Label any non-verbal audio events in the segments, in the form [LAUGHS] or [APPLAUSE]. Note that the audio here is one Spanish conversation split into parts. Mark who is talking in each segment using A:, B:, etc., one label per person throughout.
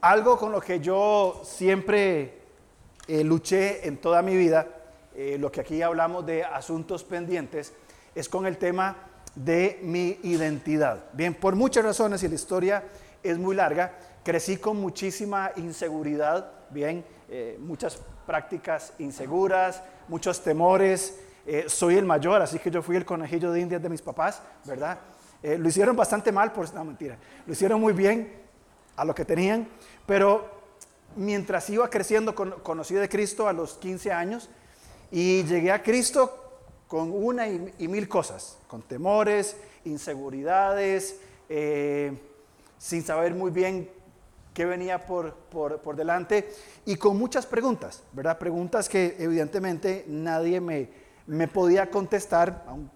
A: algo con lo que yo siempre eh, luché en toda mi vida, eh, lo que aquí hablamos de asuntos pendientes, es con el tema de mi identidad. Bien, por muchas razones y la historia es muy larga, crecí con muchísima inseguridad, bien, eh, muchas prácticas inseguras, muchos temores. soy el mayor, así que yo fui el conejillo de indias de mis papás, ¿verdad? lo hicieron bastante mal, por no mentira, lo hicieron muy bien a lo que tenían, pero mientras iba creciendo, conocí de Cristo a los 15 años y llegué a Cristo con una y, mil cosas, con temores, inseguridades, eh, sin saber muy bien qué venía por, por, delante y con muchas preguntas, ¿verdad? Preguntas que evidentemente nadie me, me podía contestar a un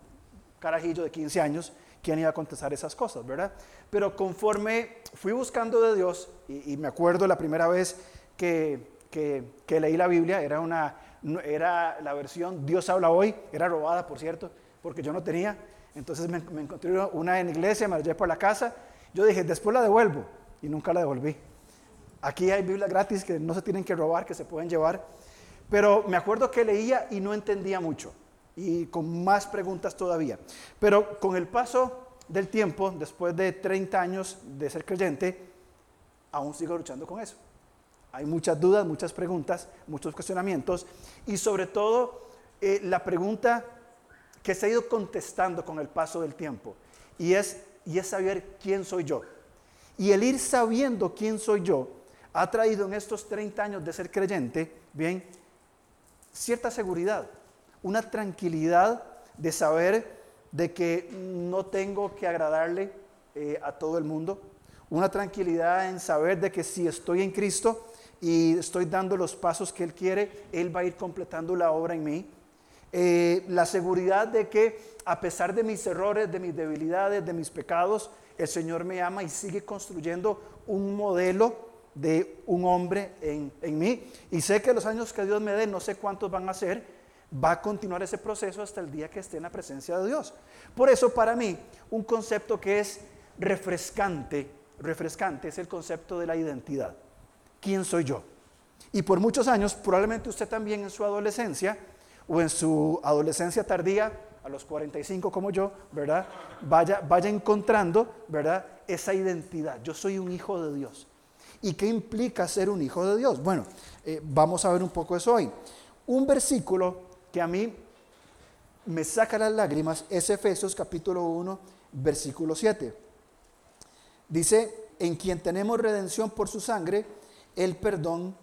A: carajillo de 15 años quién iba a contestar esas cosas, ¿verdad? Pero conforme fui buscando de Dios, y, me acuerdo la primera vez que, que, leí la Biblia, era, una, era la versión Dios habla hoy, era robada, por cierto, porque yo no tenía. Entonces me, encontré una en iglesia, me la llevé por la casa. Yo dije, después la devuelvo, y nunca la devolví. Aquí hay Biblias gratis que no se tienen que robar, que se pueden llevar. Pero me acuerdo que leía y no entendía mucho y con más preguntas todavía. Pero con el paso del tiempo, después de 30 años de ser creyente, aún sigo luchando con eso. Hay muchas dudas, muchas preguntas, muchos cuestionamientos y sobre todo eh, la pregunta que se ha ido contestando con el paso del tiempo y es, y es saber quién soy yo. Y el ir sabiendo quién soy yo ha traído en estos 30 años de ser creyente, bien, cierta seguridad una tranquilidad de saber de que no tengo que agradarle eh, a todo el mundo, una tranquilidad en saber de que si estoy en Cristo y estoy dando los pasos que Él quiere, Él va a ir completando la obra en mí. Eh, la seguridad de que a pesar de mis errores, de mis debilidades, de mis pecados, el Señor me ama y sigue construyendo un modelo de un hombre en, en mí. Y sé que los años que Dios me dé, no sé cuántos van a ser, va a continuar ese proceso hasta el día que esté en la presencia de Dios. Por eso para mí un concepto que es refrescante, refrescante es el concepto de la identidad. ¿Quién soy yo? Y por muchos años, probablemente usted también en su adolescencia o en su adolescencia tardía, a los 45 como yo, ¿verdad? Vaya, vaya encontrando, ¿verdad? Esa identidad. Yo soy un hijo de Dios. ¿Y qué implica ser un hijo de Dios? Bueno, eh, vamos a ver un poco eso hoy. Un versículo que a mí me saca las lágrimas es Efesios capítulo 1, versículo 7. Dice, en quien tenemos redención por su sangre, el perdón,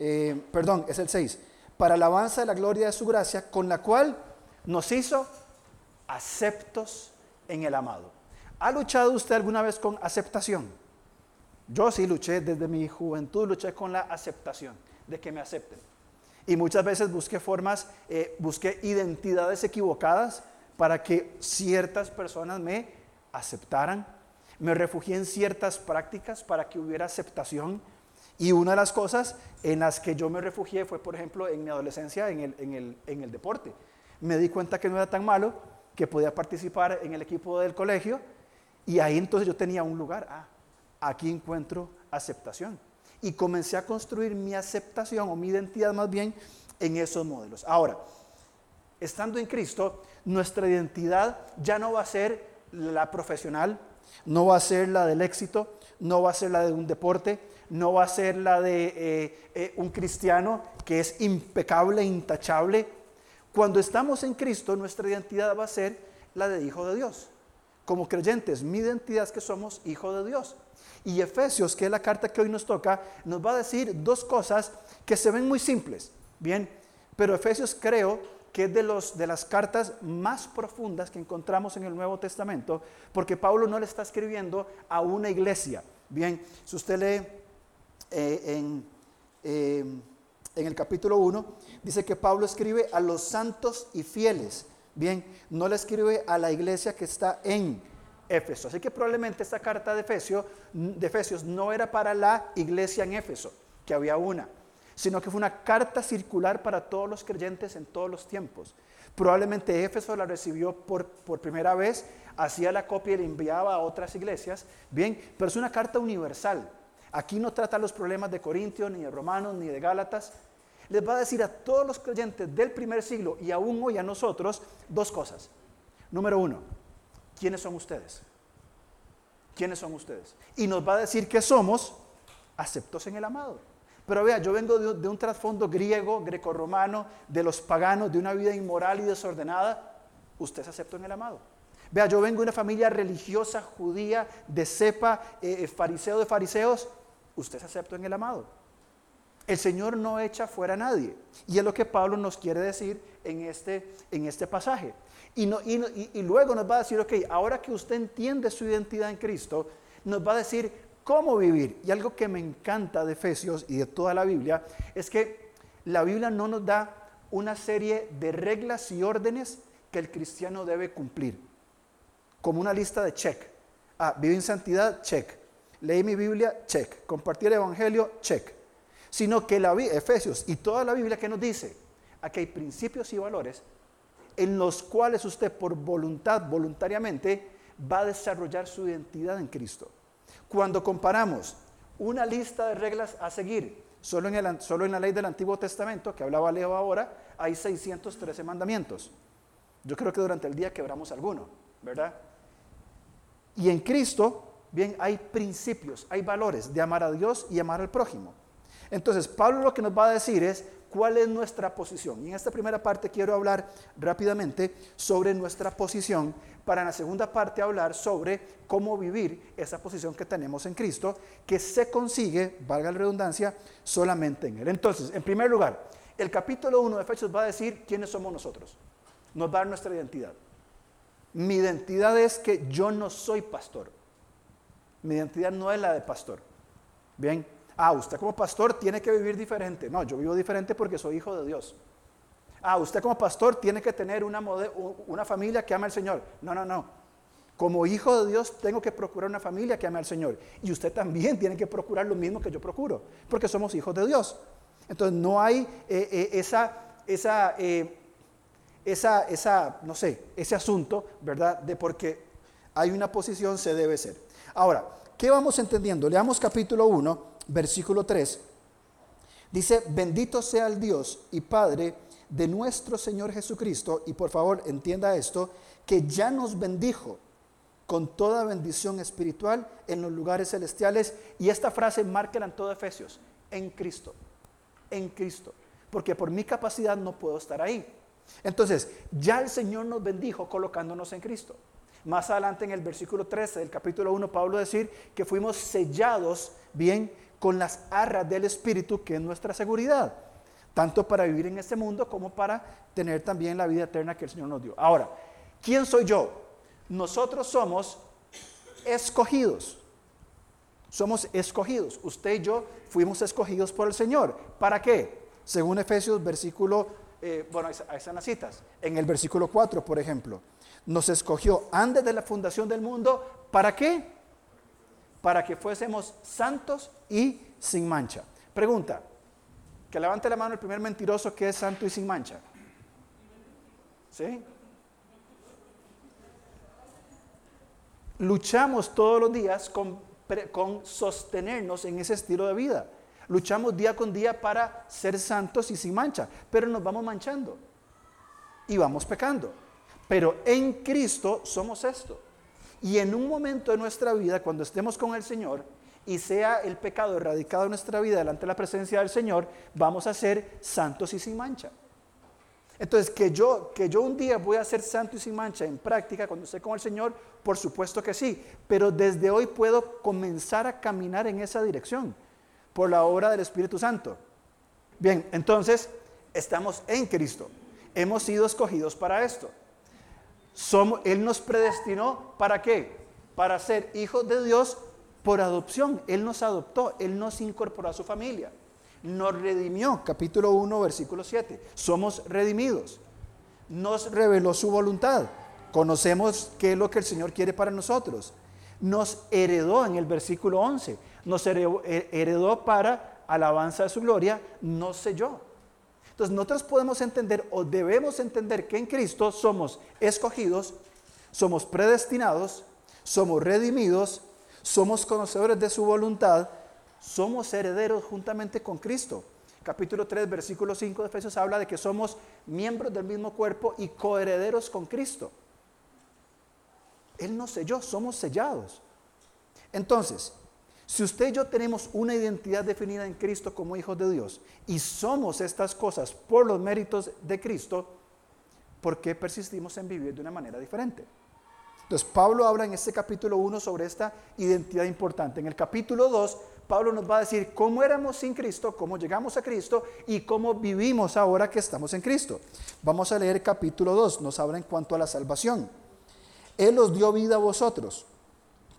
A: eh, perdón, es el 6, para alabanza de la gloria de su gracia, con la cual nos hizo aceptos en el amado. ¿Ha luchado usted alguna vez con aceptación? Yo sí luché desde mi juventud, luché con la aceptación, de que me acepten. Y muchas veces busqué formas, eh, busqué identidades equivocadas para que ciertas personas me aceptaran. Me refugié en ciertas prácticas para que hubiera aceptación. Y una de las cosas en las que yo me refugié fue, por ejemplo, en mi adolescencia en el, en el, en el deporte. Me di cuenta que no era tan malo, que podía participar en el equipo del colegio y ahí entonces yo tenía un lugar. Ah, aquí encuentro aceptación y comencé a construir mi aceptación o mi identidad más bien en esos modelos. Ahora, estando en Cristo, nuestra identidad ya no va a ser la profesional, no va a ser la del éxito, no va a ser la de un deporte, no va a ser la de eh, eh, un cristiano que es impecable, intachable. Cuando estamos en Cristo, nuestra identidad va a ser la de hijo de Dios. Como creyentes, mi identidad es que somos hijo de Dios. Y Efesios, que es la carta que hoy nos toca, nos va a decir dos cosas que se ven muy simples, bien, pero Efesios creo que es de, los, de las cartas más profundas que encontramos en el Nuevo Testamento, porque Pablo no le está escribiendo a una iglesia. Bien, si usted lee eh, en, eh, en el capítulo 1, dice que Pablo escribe a los santos y fieles. Bien, no le escribe a la iglesia que está en Éfeso. Así que probablemente esta carta de, Efesio, Efesios no era para la iglesia en Éfeso, que había una, sino que fue una carta circular para todos los creyentes en todos los tiempos. Probablemente Éfeso la recibió por, por primera vez, hacía la copia y la enviaba a otras iglesias, bien, pero es una carta universal. Aquí no trata los problemas de Corintios, ni de Romanos, ni de Gálatas. Les va a decir a todos los creyentes del primer siglo y aún hoy a nosotros dos cosas. Número uno, ¿quiénes son ustedes? ¿Quiénes son ustedes? Y nos va a decir que somos aceptos en el amado. Pero vea, yo vengo de, un trasfondo griego, grecorromano, de los paganos, de una vida inmoral y desordenada. Usted es acepto en el amado. Vea, yo vengo de una familia religiosa, judía, de cepa, eh, eh, fariseo de fariseos. Usted es acepto en el amado. El Señor no echa fuera a nadie. Y es lo que Pablo nos quiere decir en este, en este pasaje. Y, luego nos va a decir, ok, ahora que usted entiende su identidad en Cristo, nos va a decir cómo vivir. Y algo que me encanta de Efesios y de toda la Biblia es que la Biblia no nos da una serie de reglas y órdenes que el cristiano debe cumplir, como una lista de check. Ah, vive en santidad, check. Leí mi Biblia, check. Compartir el Evangelio, check. Sino que la Efesios y toda la Biblia que nos dice, aquí hay principios y valores en los cuales usted por voluntad, voluntariamente, va a desarrollar su identidad en Cristo. Cuando comparamos una lista de reglas a seguir, solo en, la ley del Antiguo Testamento, que hablaba Leo ahora, hay 613 mandamientos. Yo creo que durante el día quebramos alguno, ¿verdad? Y en Cristo, bien, hay principios, hay valores de amar a Dios y amar al prójimo. Entonces, Pablo lo que nos va a decir es, cuál es nuestra posición. Y en esta primera parte quiero hablar rápidamente sobre nuestra posición para en la segunda parte hablar sobre cómo vivir esa posición que tenemos en Cristo, que se consigue, valga la redundancia, solamente en Él. Entonces, en primer lugar, el capítulo 1 de Efesios va a decir quiénes somos nosotros, nos va a dar nuestra identidad. Mi identidad es que yo no soy pastor. Mi identidad no es la de pastor. Bien, Ah, usted como pastor tiene que vivir diferente. No, yo vivo diferente porque soy hijo de Dios. Ah, usted como pastor tiene que tener una, una familia que ama al Señor. No, no, no. Como hijo de Dios tengo que procurar una familia que ame al Señor. Y usted también [LAUGHS] tiene que procurar lo mismo que yo procuro, porque somos hijos de Dios. Entonces no hay eh, eh, esa, esa, eh, esa, esa, no sé, ese asunto, ¿verdad? De porque hay una posición se debe ser. Ahora, ¿qué vamos entendiendo? Leamos capítulo 1 versículo 3, dice, bendito sea el Dios y Padre de nuestro Señor Jesucristo, y por favor entienda esto, que ya nos bendijo con toda bendición espiritual en los lugares celestiales, y esta frase marca en todo Efesios, en Cristo, en Cristo, porque por mi capacidad no puedo estar ahí. Entonces, ya el Señor nos bendijo colocándonos en Cristo. Más adelante en el versículo 13 del capítulo 1, Pablo decir que fuimos sellados bien con las arras del Espíritu, que es nuestra seguridad, tanto para vivir en este mundo como para tener también la vida eterna que el Señor nos dio. Ahora, ¿quién soy yo? Nosotros somos escogidos. Somos escogidos. Usted y yo fuimos escogidos por el Señor. ¿Para qué? Según Efesios, versículo, eh, bueno, ahí están las citas. En el versículo 4, por ejemplo, nos escogió antes de la fundación del mundo. ¿Para qué? Para que fuésemos santos y sin mancha. Pregunta, que levante la mano el primer mentiroso que es santo y sin mancha. ¿Sí? Luchamos todos los días con, con sostenernos en ese estilo de vida. Luchamos día con día para ser santos y sin mancha, pero nos vamos manchando y vamos pecando. Pero en Cristo somos esto. Y en un momento de nuestra vida, cuando estemos con el Señor y sea el pecado erradicado de nuestra vida delante de la presencia del Señor, vamos a ser santos y sin mancha. Entonces, que yo, que yo un día voy a ser santo y sin mancha en práctica cuando esté con el Señor, por supuesto que sí, pero desde hoy puedo comenzar a caminar en esa dirección por la obra del Espíritu Santo. Bien, entonces estamos en Cristo, hemos sido escogidos para esto. Él nos predestinó para qué? Para ser hijos de Dios por adopción. Él nos adoptó, Él nos incorporó a su familia. Nos redimió, capítulo 1, versículo 7. Somos redimidos. Nos reveló su voluntad. Conocemos qué es lo que el Señor quiere para nosotros. Nos heredó en el versículo 11. Nos heredó para alabanza de su gloria, no sé yo. Entonces nosotros podemos entender o debemos entender que en Cristo somos escogidos, somos predestinados, somos redimidos, somos conocedores de su voluntad, somos herederos juntamente con Cristo. Capítulo 3, versículo 5 de Efesios habla de que somos miembros del mismo cuerpo y coherederos con Cristo. Él nos selló, somos sellados. Entonces, si usted y yo tenemos una identidad definida en Cristo como hijos de Dios y somos estas cosas por los méritos de Cristo, ¿por qué persistimos en vivir de una manera diferente? Entonces, Pablo habla en este capítulo 1 sobre esta identidad importante. En el capítulo 2, Pablo nos va a decir cómo éramos sin Cristo, cómo llegamos a Cristo y cómo vivimos ahora que estamos en Cristo. Vamos a leer capítulo 2, nos habla en cuanto a la salvación. Él os dio vida a vosotros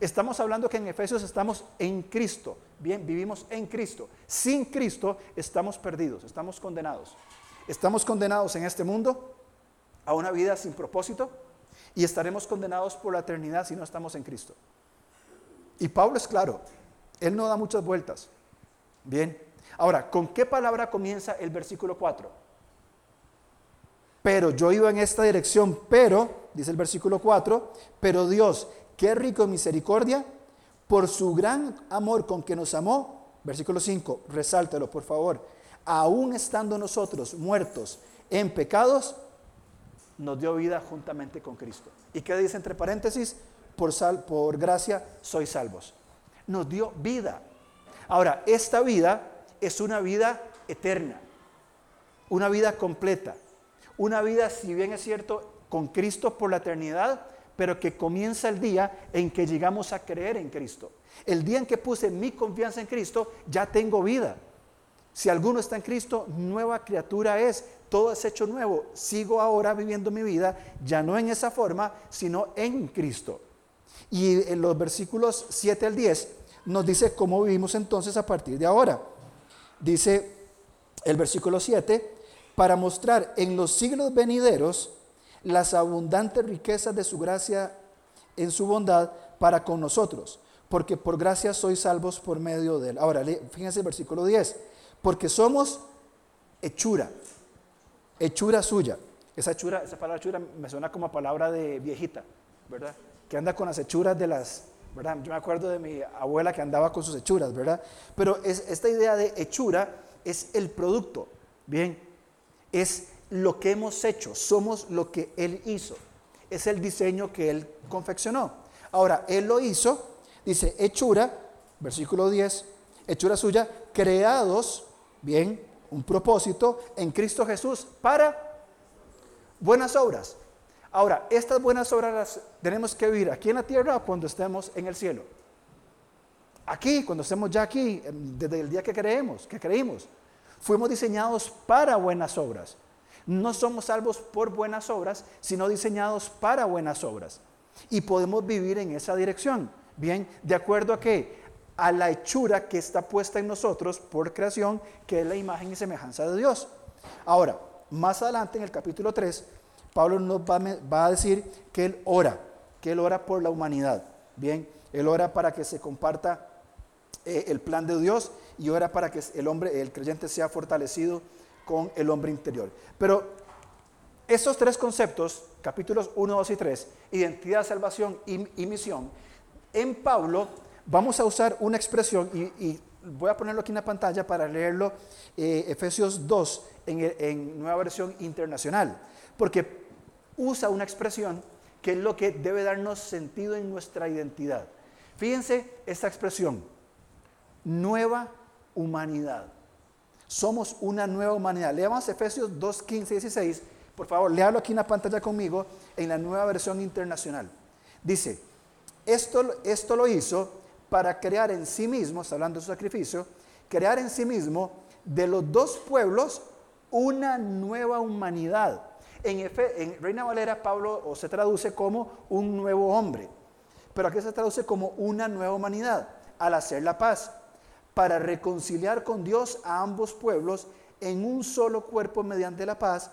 A: Estamos hablando que en Efesios estamos en Cristo. Bien, vivimos en Cristo. Sin Cristo estamos perdidos, estamos condenados. Estamos condenados en este mundo a una vida sin propósito y estaremos condenados por la eternidad si no estamos en Cristo. Y Pablo es claro, él no da muchas vueltas. Bien, ahora, ¿con qué palabra comienza el versículo 4? Pero yo iba en esta dirección, pero, dice el versículo 4, pero Dios, Qué rico en misericordia, por su gran amor con que nos amó. Versículo 5, resáltelo por favor. Aún estando nosotros muertos en pecados, nos dio vida juntamente con Cristo. ¿Y qué dice entre paréntesis? Por, sal, por gracia sois salvos. Nos dio vida. Ahora, esta vida es una vida eterna, una vida completa, una vida, si bien es cierto, con Cristo por la eternidad, pero que comienza el día en que llegamos a creer en Cristo. El día en que puse mi confianza en Cristo, ya tengo vida. Si alguno está en Cristo, nueva criatura es. Todo es hecho nuevo. Sigo ahora viviendo mi vida, ya no en esa forma, sino en Cristo. Y en los versículos 7 al 10 nos dice cómo vivimos entonces a partir de ahora. Dice el versículo 7, para mostrar en los siglos venideros las abundantes riquezas de su gracia en su bondad para con nosotros, porque por gracia sois salvos por medio de él. Ahora, fíjense el versículo 10, porque somos hechura, hechura suya. Esa hechura, esa palabra hechura me suena como palabra de viejita, ¿verdad? Que anda con las hechuras de las, ¿verdad? Yo me acuerdo de mi abuela que andaba con sus hechuras, ¿verdad? Pero es, esta idea de hechura es el producto, ¿bien? Es lo que hemos hecho, somos lo que Él hizo. Es el diseño que Él confeccionó. Ahora, Él lo hizo, dice, hechura, versículo 10, hechura suya, creados, bien, un propósito en Cristo Jesús para buenas obras. Ahora, estas buenas obras las tenemos que vivir aquí en la tierra o cuando estemos en el cielo. Aquí, cuando estemos ya aquí, desde el día que creemos, que creímos, fuimos diseñados para buenas obras. No somos salvos por buenas obras, sino diseñados para buenas obras. Y podemos vivir en esa dirección. Bien, ¿de acuerdo a qué? A la hechura que está puesta en nosotros por creación, que es la imagen y semejanza de Dios. Ahora, más adelante en el capítulo 3, Pablo nos va, a decir que él ora, que él ora por la humanidad. Bien, él ora para que se comparta eh, el plan de Dios y ora para que el hombre, el creyente sea fortalecido con el hombre interior. Pero estos tres conceptos, capítulos 1, 2 y 3, identidad, salvación y, misión, en Pablo vamos a usar una expresión y, voy a ponerlo aquí en la pantalla para leerlo, eh, Efesios 2 en, en nueva versión internacional, porque usa una expresión que es lo que debe darnos sentido en nuestra identidad. Fíjense esta expresión, nueva humanidad. Somos una nueva humanidad. Leamos Efesios 2, 15 y 16. Por favor, léalo aquí en la pantalla conmigo en la nueva versión internacional. Dice, esto, esto lo hizo para crear en sí mismo, está hablando de su sacrificio, crear en sí mismo de los dos pueblos una nueva humanidad. En, en, Reina Valera, Pablo o se traduce como un nuevo hombre, pero aquí se traduce como una nueva humanidad al hacer la paz para reconciliar con Dios a ambos pueblos en un solo cuerpo mediante la paz,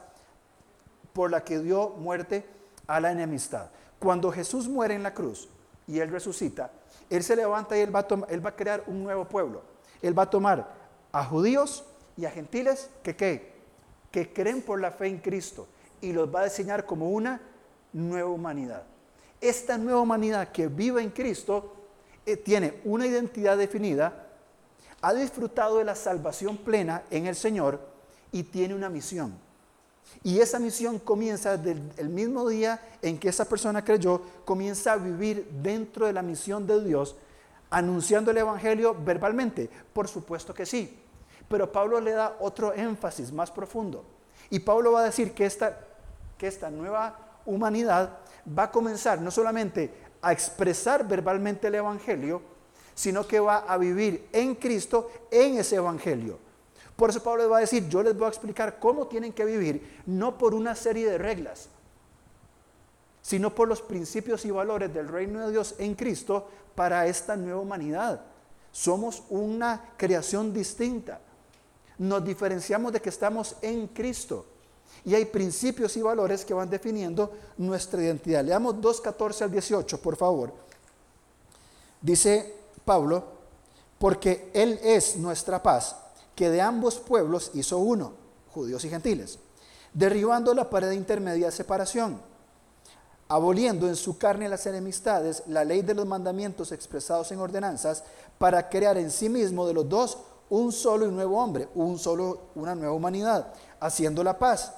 A: por la que dio muerte a la enemistad. Cuando Jesús muere en la cruz y Él resucita, Él se levanta y Él va a, crear un nuevo pueblo. Él va a tomar a judíos y a gentiles que, que creen por la fe en Cristo y los va a diseñar como una nueva humanidad. Esta nueva humanidad que vive en Cristo eh, tiene una identidad definida, ha disfrutado de la salvación plena en el Señor y tiene una misión. Y esa misión comienza desde el mismo día en que esa persona creyó, comienza a vivir dentro de la misión de Dios, anunciando el Evangelio verbalmente. Por supuesto que sí. Pero Pablo le da otro énfasis más profundo. Y Pablo va a decir que esta, que esta nueva humanidad va a comenzar no solamente a expresar verbalmente el Evangelio, sino que va a vivir en Cristo en ese Evangelio. Por eso Pablo les va a decir, yo les voy a explicar cómo tienen que vivir, no por una serie de reglas, sino por los principios y valores del reino de Dios en Cristo para esta nueva humanidad. Somos una creación distinta. Nos diferenciamos de que estamos en Cristo. Y hay principios y valores que van definiendo nuestra identidad. Leamos 2.14 al 18, por favor. Dice Pablo, porque Él es nuestra paz, que de ambos pueblos hizo uno, judíos y gentiles, derribando la pared intermedia de separación, aboliendo en su carne las enemistades, la ley de los mandamientos expresados en ordenanzas, para crear en sí mismo de los dos un solo y nuevo hombre, un solo, una nueva humanidad, haciendo la paz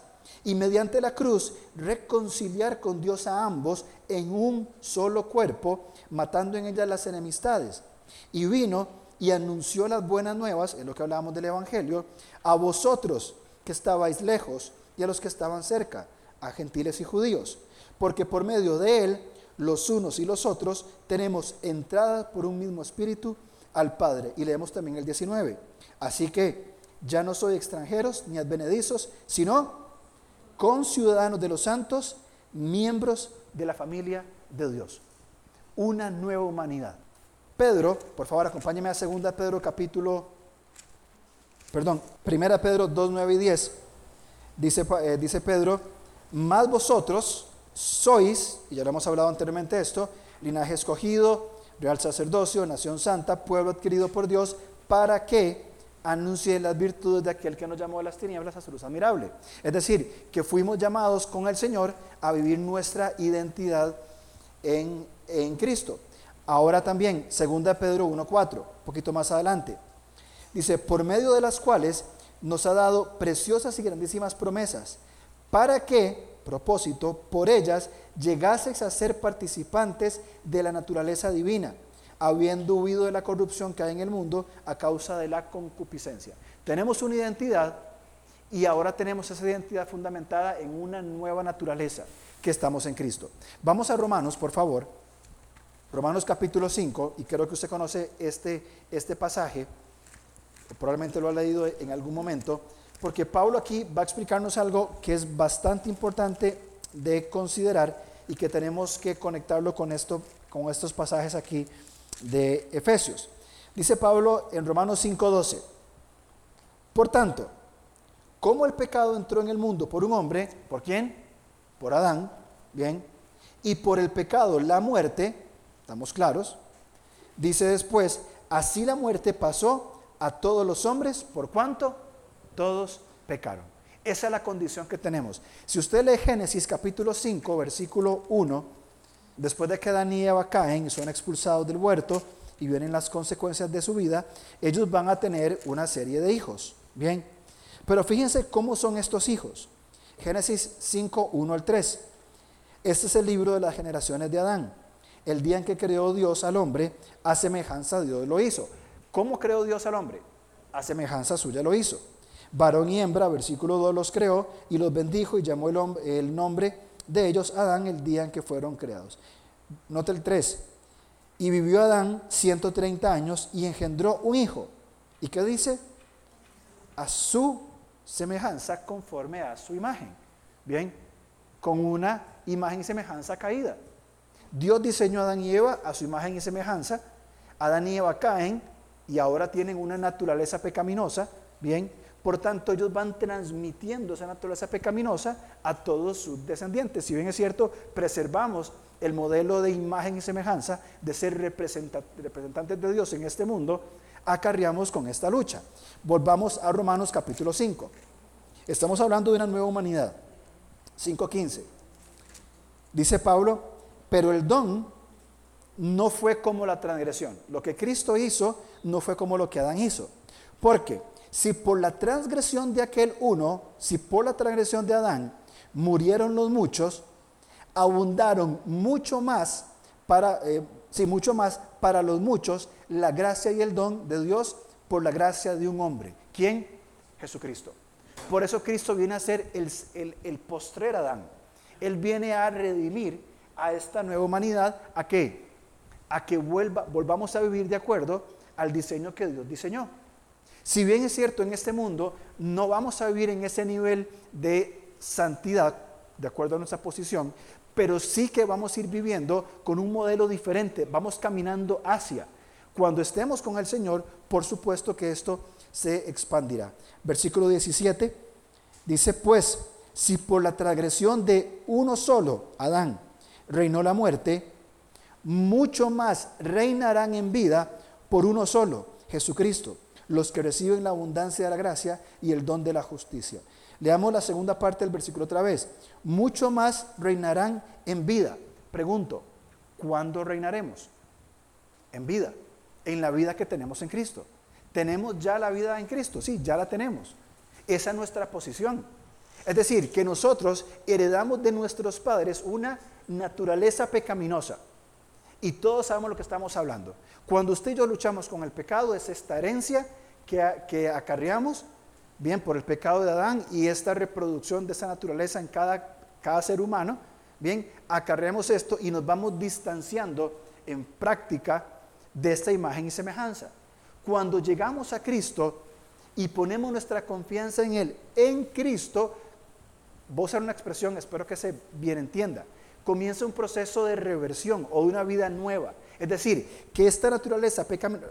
A: y mediante la cruz reconciliar con Dios a ambos en un solo cuerpo, matando en ella las enemistades. Y vino y anunció las buenas nuevas, en lo que hablábamos del Evangelio, a vosotros que estabais lejos y a los que estaban cerca, a gentiles y judíos, porque por medio de él, los unos y los otros, tenemos entrada por un mismo espíritu al Padre. Y leemos también el 19. Así que ya no soy extranjeros ni advenedizos, sino con ciudadanos de los santos, miembros de la familia de Dios. Una nueva humanidad. Pedro, por favor, acompáñeme a 2 Pedro capítulo, perdón, 1 Pedro 2, 9 y 10. Dice, eh, dice Pedro, más vosotros sois, y ya lo hemos hablado anteriormente esto, linaje escogido, real sacerdocio, nación santa, pueblo adquirido por Dios, para que anuncie las virtudes de aquel que nos llamó de las tinieblas a su luz admirable. Es decir, que fuimos llamados con el Señor a vivir nuestra identidad en, en Cristo. Ahora también, 2 Pedro 1.4, un poquito más adelante, dice, por medio de las cuales nos ha dado preciosas y grandísimas promesas, para que, propósito, por ellas llegaseis a ser participantes de la naturaleza divina habiendo huido de la corrupción que hay en el mundo a causa de la concupiscencia. Tenemos una identidad y ahora tenemos esa identidad fundamentada en una nueva naturaleza que estamos en Cristo. Vamos a Romanos, por favor. Romanos capítulo 5, y creo que usted conoce este, este pasaje, probablemente lo ha leído en algún momento, porque Pablo aquí va a explicarnos algo que es bastante importante de considerar y que tenemos que conectarlo con, esto, con estos pasajes aquí de Efesios. Dice Pablo en Romanos 5:12, por tanto, como el pecado entró en el mundo por un hombre, ¿por quién? Por Adán, bien, y por el pecado la muerte, estamos claros, dice después, así la muerte pasó a todos los hombres, ¿por cuánto? Todos pecaron. Esa es la condición que tenemos. Si usted lee Génesis capítulo 5, versículo 1, después de que Adán y Eva caen y son expulsados del huerto y vienen las consecuencias de su vida, ellos van a tener una serie de hijos. Bien, pero fíjense cómo son estos hijos. Génesis 5, 1 al 3. Este es el libro de las generaciones de Adán. El día en que creó Dios al hombre, a semejanza de Dios lo hizo. ¿Cómo creó Dios al hombre? A semejanza suya lo hizo. Varón y hembra, versículo 2, los creó y los bendijo y llamó el, nombre de ellos Adán el día en que fueron creados. Nota el 3. Y vivió Adán 130 años y engendró un hijo. ¿Y qué dice? A su semejanza conforme a su imagen. Bien, con una imagen y semejanza caída. Dios diseñó a Adán y Eva a su imagen y semejanza. Adán y Eva caen y ahora tienen una naturaleza pecaminosa, bien, por tanto ellos van transmitiendo esa naturaleza pecaminosa a todos sus descendientes. Si bien es cierto, preservamos el modelo de imagen y semejanza de ser representantes de Dios en este mundo, acarreamos con esta lucha. Volvamos a Romanos capítulo 5. Estamos hablando de una nueva humanidad. 5.15. Dice Pablo, pero el don no fue como la transgresión. Lo que Cristo hizo no fue como lo que Adán hizo. Porque si por la transgresión de aquel uno, si por la transgresión de Adán murieron los muchos, abundaron mucho más para, eh, mucho más para los muchos la gracia y el don de Dios por la gracia de un hombre. ¿Quién? Jesucristo. Por eso Cristo viene a ser el, el postrer Adán. Él viene a redimir a esta nueva humanidad. ¿A qué? A que vuelva, volvamos a vivir de acuerdo al diseño que Dios diseñó. Si bien es cierto, en este mundo no vamos a vivir en ese nivel de santidad, de acuerdo a nuestra posición, pero sí que vamos a ir viviendo con un modelo diferente, vamos caminando hacia. Cuando estemos con el Señor, por supuesto que esto se expandirá. Versículo 17 dice, pues, si por la transgresión de uno solo, Adán, reinó la muerte, mucho más reinarán en vida por uno solo, Jesucristo, los que reciben la abundancia de la gracia y el don de la justicia. Leamos la segunda parte del versículo otra vez. Mucho más reinarán en vida. Pregunto, ¿cuándo reinaremos? En vida, en la vida que tenemos en Cristo. ¿Tenemos ya la vida en Cristo? Sí, ya la tenemos. Esa es nuestra posición. Es decir, que nosotros heredamos de nuestros padres una naturaleza pecaminosa. Y todos sabemos lo que estamos hablando. Cuando usted y yo luchamos con el pecado, es esta herencia que, que acarreamos, bien, por el pecado de Adán y esta reproducción de esa naturaleza en cada, cada ser humano, bien, acarreamos esto y nos vamos distanciando en práctica de esta imagen y semejanza. Cuando llegamos a Cristo y ponemos nuestra confianza en Él, en Cristo, voy a usar una expresión, espero que se bien entienda, comienza un proceso de reversión o de una vida nueva. Es decir, que esta naturaleza pecaminosa,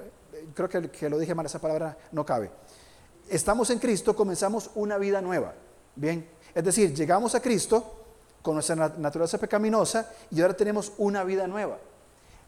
A: creo que, que, lo dije mal, esa palabra no cabe. Estamos en Cristo, comenzamos una vida nueva. Bien, es decir, llegamos a Cristo con nuestra naturaleza pecaminosa y ahora tenemos una vida nueva.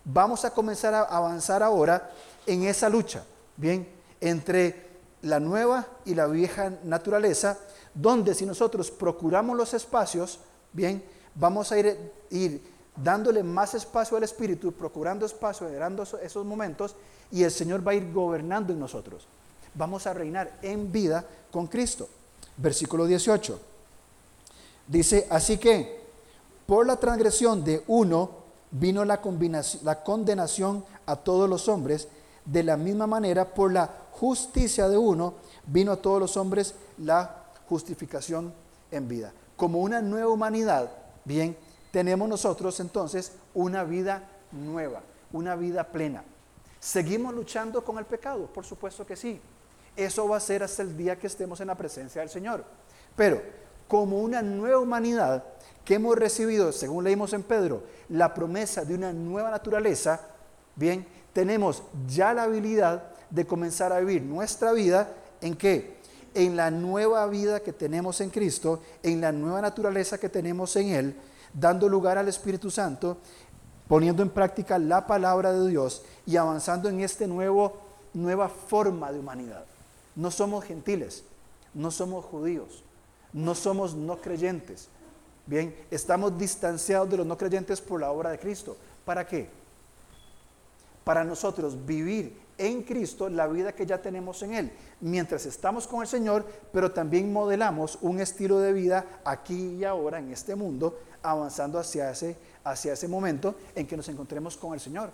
A: Vamos a comenzar a avanzar ahora en esa lucha, bien, entre la nueva y la vieja naturaleza donde si nosotros procuramos los espacios, bien, vamos a ir, ir dándole más espacio al Espíritu, procurando espacio, generando esos momentos, y el Señor va a ir gobernando en nosotros. Vamos a reinar en vida con Cristo. Versículo 18. Dice, así que por la transgresión de uno vino la, la condenación a todos los hombres, de la misma manera por la justicia de uno vino a todos los hombres la justificación en vida. Como una nueva humanidad, bien, tenemos nosotros entonces una vida nueva, una vida plena. ¿Seguimos luchando con el pecado? Por supuesto que sí. Eso va a ser hasta el día que estemos en la presencia del Señor. Pero como una nueva humanidad que hemos recibido, según leímos en Pedro, la promesa de una nueva naturaleza, bien, tenemos ya la habilidad de comenzar a vivir nuestra vida en qué? En la nueva vida que tenemos en Cristo, en la nueva naturaleza que tenemos en Él, dando lugar al Espíritu Santo, poniendo en práctica la palabra de Dios y avanzando en esta nueva forma de humanidad. No somos gentiles, no somos judíos, no somos no creyentes. Bien, estamos distanciados de los no creyentes por la obra de Cristo. ¿Para qué? Para nosotros vivir en Cristo la vida que ya tenemos en Él, mientras estamos con el Señor, pero también modelamos un estilo de vida aquí y ahora en este mundo, avanzando hacia ese, hacia ese momento en que nos encontremos con el Señor.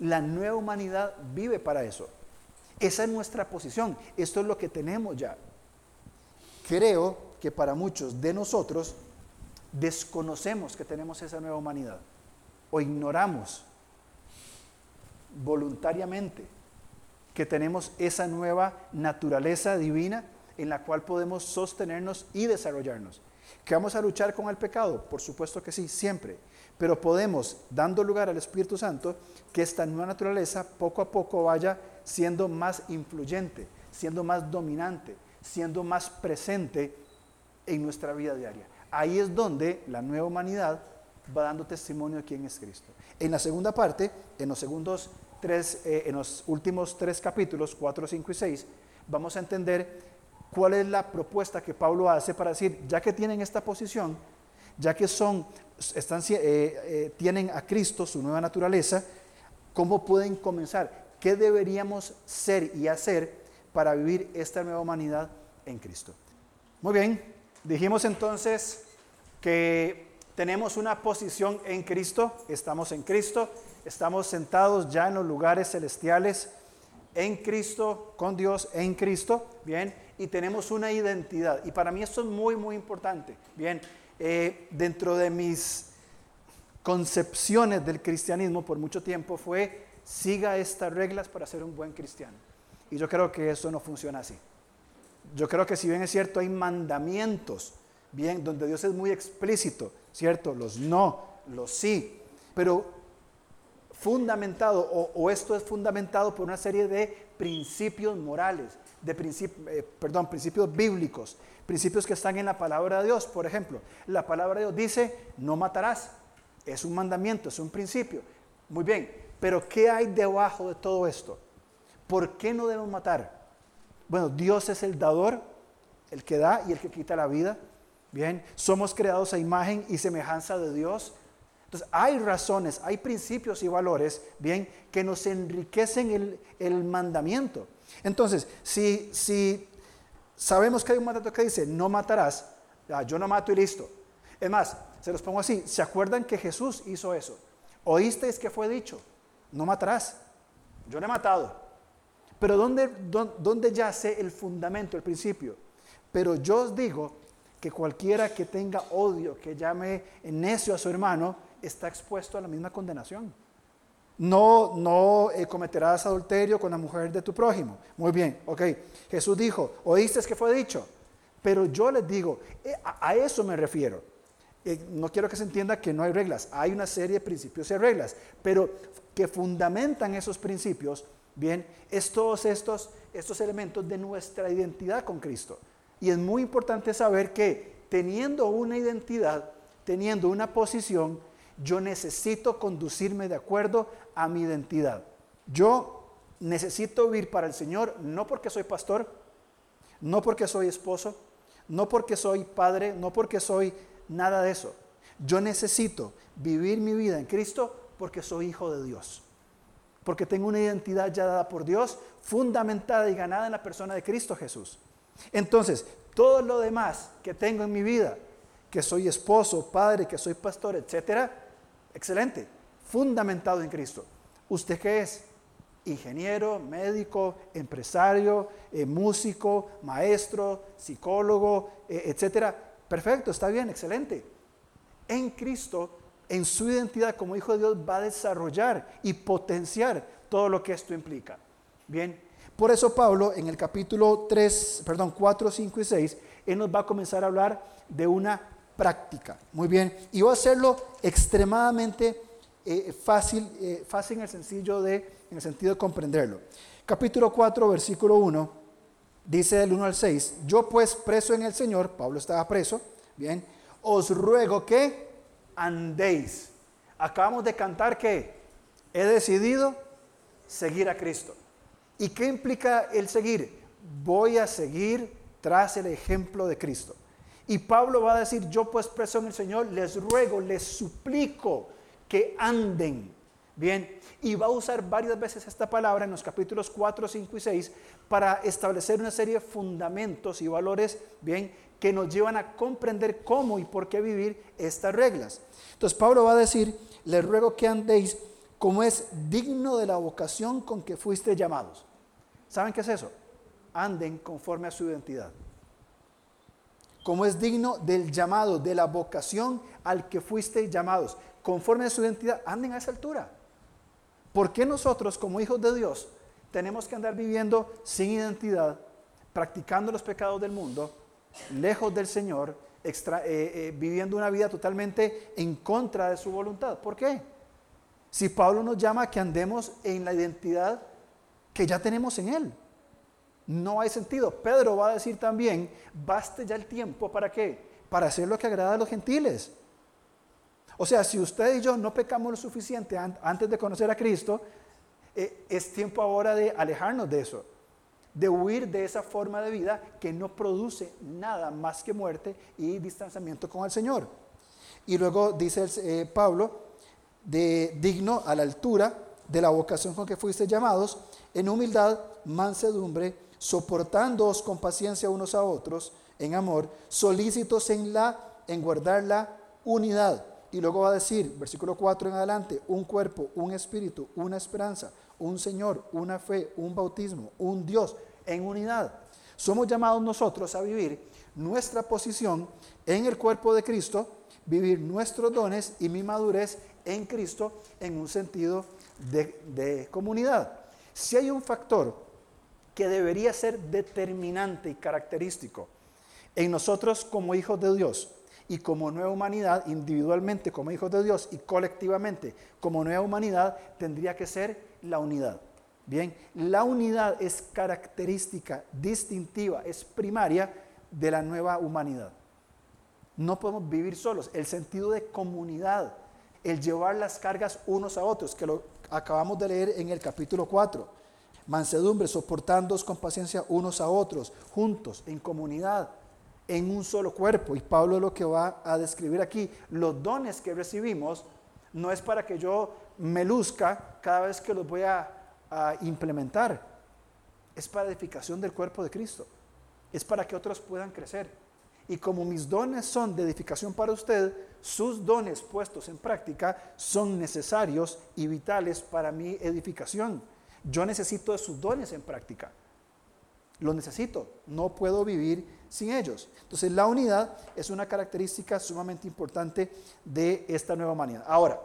A: La nueva humanidad vive para eso. Esa es nuestra posición. Esto es lo que tenemos ya. Creo que para muchos de nosotros desconocemos que tenemos esa nueva humanidad o ignoramos voluntariamente que tenemos esa nueva naturaleza divina en la cual podemos sostenernos y desarrollarnos. ¿Que vamos a luchar con el pecado? Por supuesto que sí, siempre. Pero podemos, dando lugar al Espíritu Santo, que esta nueva naturaleza poco a poco vaya siendo más influyente, siendo más dominante, siendo más presente en nuestra vida diaria. Ahí es donde la nueva humanidad va dando testimonio de quién es Cristo. En la segunda parte, en los segundos tres, eh, en los últimos tres capítulos, 4, 5 y 6, vamos a entender cuál es la propuesta que Pablo hace para decir, ya que tienen esta posición, ya que son, están, eh, eh, tienen a Cristo, su nueva naturaleza, ¿cómo pueden comenzar? ¿Qué deberíamos ser y hacer para vivir esta nueva humanidad en Cristo? Muy bien, dijimos entonces que tenemos una posición en Cristo, estamos en Cristo, estamos sentados ya en los lugares celestiales, en Cristo, con Dios, en Cristo, bien, y tenemos una identidad. Y para mí esto es muy, muy importante, bien, eh, dentro de mis concepciones del cristianismo por mucho tiempo fue, siga estas reglas para ser un buen cristiano. Y yo creo que eso no funciona así. Yo creo que si bien es cierto, hay mandamientos, bien, donde Dios es muy explícito, ¿cierto? Los no, los sí, pero fundamentado, o, esto es fundamentado por una serie de principios morales, de eh, perdón, principios bíblicos, principios que están en la palabra de Dios. Por ejemplo, la palabra de Dios dice, no matarás. Es un mandamiento, es un principio. Muy bien, pero ¿qué hay debajo de todo esto? ¿Por qué no debemos matar? Bueno, Dios es el dador, el que da y el que quita la vida. Bien, somos creados a imagen y semejanza de Dios. Entonces, hay razones, hay principios y valores, bien, que nos enriquecen el, mandamiento. Entonces, si, si sabemos que hay un mandato que dice, no matarás, yo no mato y listo. Es más, se los pongo así, ¿se acuerdan que Jesús hizo eso? Oísteis que fue dicho, no matarás. Yo no he matado. Pero ¿dónde, dónde, dónde yace el fundamento, el principio? Pero yo os digo que cualquiera que tenga odio, que llame necio a su hermano, está expuesto a la misma condenación. No, no eh, cometerás adulterio con la mujer de tu prójimo. Muy bien, ok. Jesús dijo, oíste que fue dicho, pero yo les digo, eh, a, eso me refiero. Eh, no quiero que se entienda que no hay reglas, hay una serie de principios y reglas, pero que fundamentan esos principios, bien, es todos estos, estos elementos de nuestra identidad con Cristo. Y es muy importante saber que teniendo una identidad, teniendo una posición, yo necesito conducirme de acuerdo a mi identidad. Yo necesito vivir para el Señor no porque soy pastor, no porque soy esposo, no porque soy padre, no porque soy nada de eso. Yo necesito vivir mi vida en Cristo porque soy hijo de Dios. Porque tengo una identidad ya dada por Dios, fundamentada y ganada en la persona de Cristo Jesús. Entonces, todo lo demás que tengo en mi vida, que soy esposo, padre, que soy pastor, etcétera, excelente, fundamentado en Cristo. ¿Usted qué es? Ingeniero, médico, empresario, eh, músico, maestro, psicólogo, eh, etcétera. Perfecto, está bien, excelente. En Cristo, en su identidad como hijo de Dios, va a desarrollar y potenciar todo lo que esto implica. Bien, por eso Pablo en el capítulo 3, perdón, 4, 5 y 6, él nos va a comenzar a hablar de una práctica. Muy bien, y va a hacerlo extremadamente eh, fácil, eh, fácil en el, sencillo de, en el sentido de comprenderlo. Capítulo 4, versículo 1, dice del 1 al 6, yo pues preso en el Señor, Pablo estaba preso, bien, os ruego que andéis. Acabamos de cantar que he decidido seguir a Cristo. ¿Y qué implica el seguir? Voy a seguir tras el ejemplo de Cristo. Y Pablo va a decir, yo pues preso en el Señor, les ruego, les suplico que anden. Bien, y va a usar varias veces esta palabra en los capítulos 4, 5 y 6 para establecer una serie de fundamentos y valores, bien, que nos llevan a comprender cómo y por qué vivir estas reglas. Entonces Pablo va a decir, les ruego que andéis como es digno de la vocación con que fuiste llamados. ¿Saben qué es eso? Anden conforme a su identidad. Como es digno del llamado, de la vocación al que fuiste llamados. Conforme a su identidad, anden a esa altura. ¿Por qué nosotros como hijos de Dios tenemos que andar viviendo sin identidad, practicando los pecados del mundo, lejos del Señor, eh, eh, viviendo una vida totalmente en contra de su voluntad? ¿Por qué? Si Pablo nos llama a que andemos en la identidad que ya tenemos en Él. No hay sentido. Pedro va a decir también, baste ya el tiempo para qué? Para hacer lo que agrada a los gentiles. O sea, si usted y yo no pecamos lo suficiente antes de conocer a Cristo, eh, es tiempo ahora de alejarnos de eso, de huir de esa forma de vida que no produce nada más que muerte y distanciamiento con el Señor. Y luego dice eh, Pablo, de digno a la altura de la vocación con que fuiste llamados, en humildad, mansedumbre, soportándoos con paciencia unos a otros, en amor, solícitos en la, en guardar la unidad. Y luego va a decir, versículo 4 en adelante, un cuerpo, un espíritu, una esperanza, un Señor, una fe, un bautismo, un Dios en unidad. Somos llamados nosotros a vivir nuestra posición en el cuerpo de Cristo, vivir nuestros dones y mi madurez en Cristo en un sentido de, comunidad. Si hay un factor que debería ser determinante y característico en nosotros como hijos de Dios y como nueva humanidad, individualmente como hijos de Dios y colectivamente como nueva humanidad, tendría que ser la unidad. Bien, la unidad es característica distintiva, es primaria de la nueva humanidad. No podemos vivir solos. El sentido de comunidad, el llevar las cargas unos a otros, que lo acabamos de leer en el capítulo 4. Mansedumbre, soportando con paciencia unos a otros, juntos, en comunidad, en un solo cuerpo. Y Pablo lo que va a describir aquí, los dones que recibimos, no es para que yo me luzca cada vez que los voy a, implementar. Es para edificación del cuerpo de Cristo. Es para que otros puedan crecer. Y como mis dones son de edificación para usted, sus dones puestos en práctica son necesarios y vitales para mi edificación. Yo necesito de sus dones en práctica. Los necesito. No puedo vivir sin ellos. Entonces la unidad es una característica sumamente importante de esta nueva humanidad. Ahora,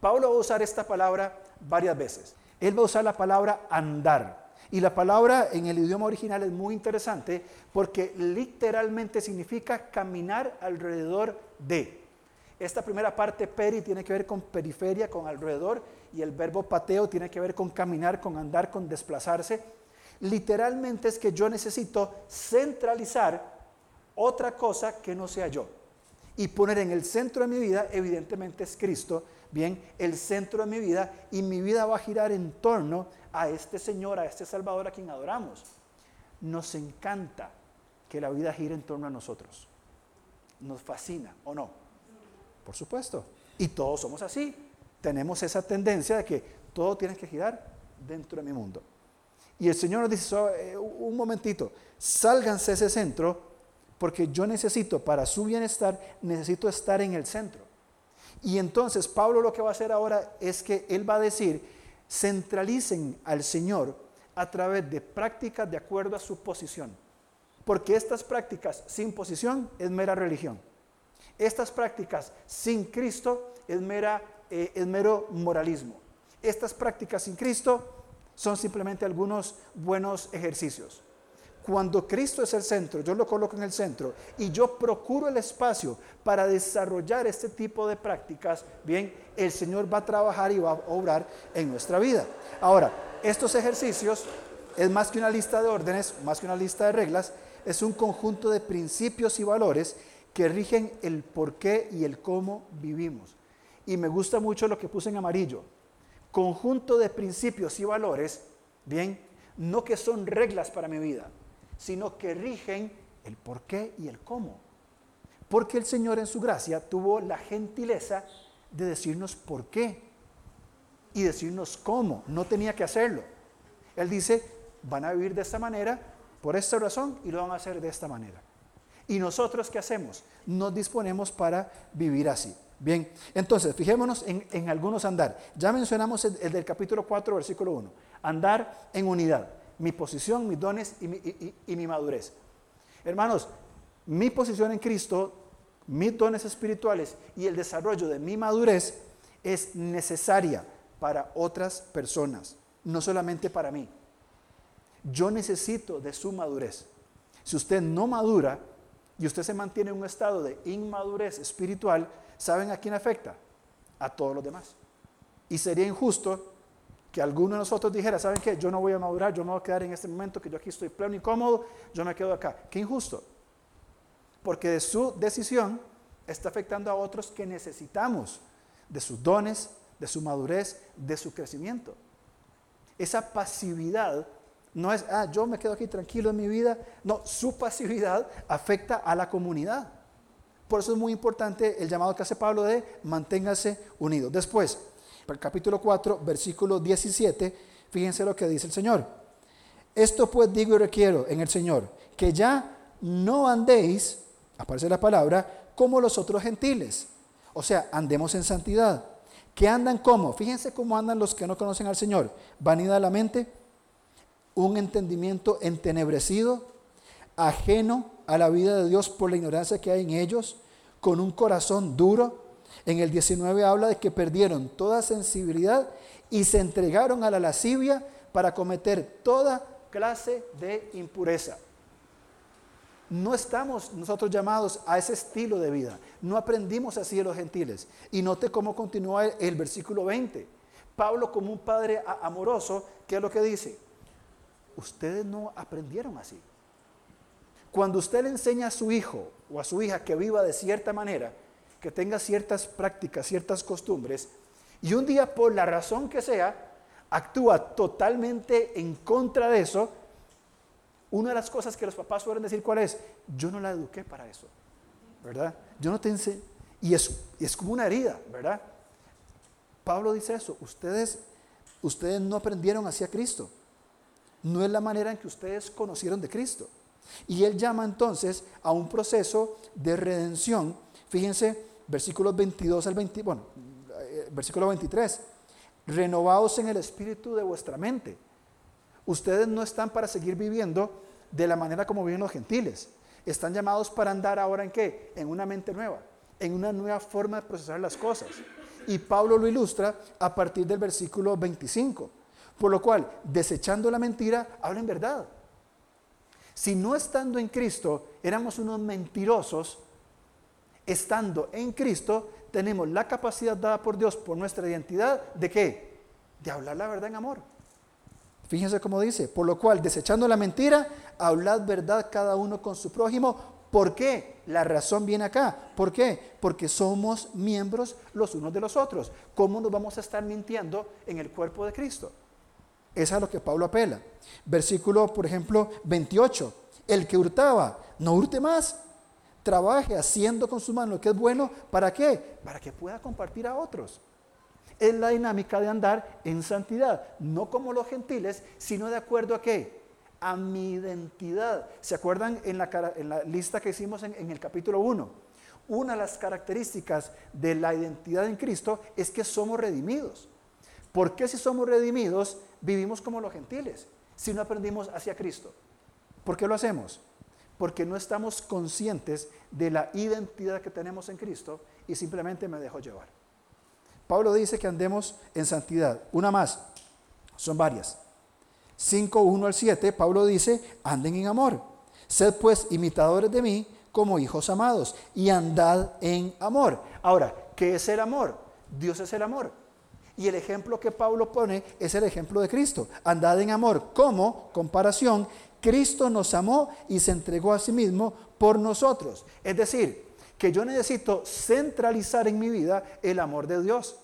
A: Pablo va a usar esta palabra varias veces. Él va a usar la palabra andar. Y la palabra en el idioma original es muy interesante porque literalmente significa caminar alrededor de. Esta primera parte, peri, tiene que ver con periferia, con alrededor, y el verbo pateo tiene que ver con caminar, con andar, con desplazarse. Literalmente es que yo necesito centralizar otra cosa que no sea yo. Y poner en el centro de mi vida, evidentemente es Cristo, bien, el centro de mi vida y mi vida va a girar en torno a este Señor, a este Salvador a quien adoramos. Nos encanta que la vida gire en torno a nosotros. Nos fascina, ¿o no? Por supuesto. Y todos somos así. Tenemos esa tendencia de que todo tiene que girar dentro de mi mundo. Y el Señor nos dice, eh, un momentito, sálganse ese centro porque yo necesito, para su bienestar, necesito estar en el centro. Y entonces Pablo lo que va a hacer ahora es que él va a decir, centralicen al Señor a través de prácticas de acuerdo a su posición. Porque estas prácticas sin posición es mera religión. Estas prácticas sin Cristo es, mera, eh, es mero moralismo. Estas prácticas sin Cristo son simplemente algunos buenos ejercicios. Cuando Cristo es el centro, yo lo coloco en el centro y yo procuro el espacio para desarrollar este tipo de prácticas, bien, el Señor va a trabajar y va a obrar en nuestra vida. Ahora, estos ejercicios es más que una lista de órdenes, más que una lista de reglas, es un conjunto de principios y valores que rigen el por qué y el cómo vivimos. Y me gusta mucho lo que puse en amarillo. Conjunto de principios y valores, bien, no que son reglas para mi vida, sino que rigen el por qué y el cómo. Porque el Señor en su gracia tuvo la gentileza de decirnos por qué y decirnos cómo. No tenía que hacerlo. Él dice, van a vivir de esta manera, por esta razón, y lo van a hacer de esta manera. ¿Y nosotros qué hacemos? Nos disponemos para vivir así. Bien, entonces fijémonos en, algunos andar. Ya mencionamos el, el del capítulo 4, versículo 1. Andar en unidad mi posición, mis dones y mi, madurez. Hermanos, mi posición en Cristo, mis dones espirituales y el desarrollo de mi madurez es necesaria para otras personas, no solamente para mí. Yo necesito de su madurez. Si usted no madura y usted se mantiene en un estado de inmadurez espiritual, ¿saben a quién afecta? A todos los demás. Y sería injusto que alguno de nosotros dijera, ¿saben qué? Yo no voy a madurar, yo me voy a quedar en este momento que yo aquí estoy pleno y cómodo, yo me quedo acá. Qué injusto. Porque de su decisión está afectando a otros que necesitamos de sus dones, de su madurez, de su crecimiento. Esa pasividad no es, ah, yo me quedo aquí tranquilo en mi vida. No, su pasividad afecta a la comunidad. Por eso es muy importante el llamado que hace Pablo de manténgase unidos. Después, el capítulo 4, versículo 17, fíjense lo que dice el Señor. Esto pues digo y requiero en el Señor, que ya no andéis, aparece la palabra, como los otros gentiles. O sea, andemos en santidad. ¿Que andan como? Fíjense cómo andan los que no conocen al Señor. Vanidad la mente, un entendimiento entenebrecido, ajeno a la vida de Dios por la ignorancia que hay en ellos, con un corazón duro. En el 19 habla de que perdieron toda sensibilidad y se entregaron a la lascivia para cometer toda clase de impureza. No estamos nosotros llamados a ese estilo de vida. No aprendimos así de los gentiles. Y note cómo continúa el, versículo 20. Pablo como un padre amoroso, ¿qué es lo que dice? Ustedes no aprendieron así. Cuando usted le enseña a su hijo o a su hija que viva de cierta manera, que tenga ciertas prácticas, ciertas costumbres, y un día por la razón que sea, actúa totalmente en contra de eso, una de las cosas que los papás suelen decir, ¿cuál es? Yo no la eduqué para eso, ¿verdad? Yo no te enseñé. Y es, es como una herida, ¿verdad? Pablo dice eso, ustedes, ustedes no aprendieron hacia Cristo. No es la manera en que ustedes conocieron de Cristo. Y él llama entonces a un proceso de redención. Fíjense, versículos 22 al 20, bueno, eh, versículo 23. Renovados en el espíritu de vuestra mente Ustedes no están para seguir viviendo de la manera como viven los gentiles. Están llamados para andar ahora en qué? En una mente nueva, en una nueva forma de procesar las cosas. Y Pablo lo ilustra a partir del versículo 25. Por lo cual, desechando la mentira, hablen verdad. Si no estando en Cristo éramos unos mentirosos, estando en Cristo tenemos la capacidad dada por Dios por nuestra identidad de qué? De hablar la verdad en amor. Fíjense cómo dice, por lo cual, desechando la mentira, hablad verdad cada uno con su prójimo. ¿Por qué? La razón viene acá. ¿Por qué? Porque somos miembros los unos de los otros. ¿Cómo nos vamos a estar mintiendo en el cuerpo de Cristo? Es a lo que Pablo apela. Versículo, por ejemplo, 28. El que hurtaba, no hurte más. Trabaje haciendo con su mano lo que es bueno. ¿Para qué? Para que pueda compartir a otros es la dinámica de andar en santidad, no como los gentiles, sino de acuerdo a qué? A mi identidad. ¿Se acuerdan en la, lista que hicimos en, en el capítulo 1? Una de las características de la identidad en Cristo es que somos redimidos. ¿Por qué si somos redimidos vivimos como los gentiles? Si no aprendimos hacia Cristo. ¿Por qué lo hacemos? Porque no estamos conscientes de la identidad que tenemos en Cristo y simplemente me dejo llevar. Pablo dice que andemos en santidad. Una más, son varias. 5, 1 al 7, Pablo dice, anden en amor. Sed pues imitadores de mí como hijos amados y andad en amor. Ahora, ¿qué es el amor? Dios es el amor. Y el ejemplo que Pablo pone es el ejemplo de Cristo. Andad en amor. Como comparación, Cristo nos amó y se entregó a sí mismo por nosotros. Es decir, que yo necesito centralizar en mi vida el amor de Dios.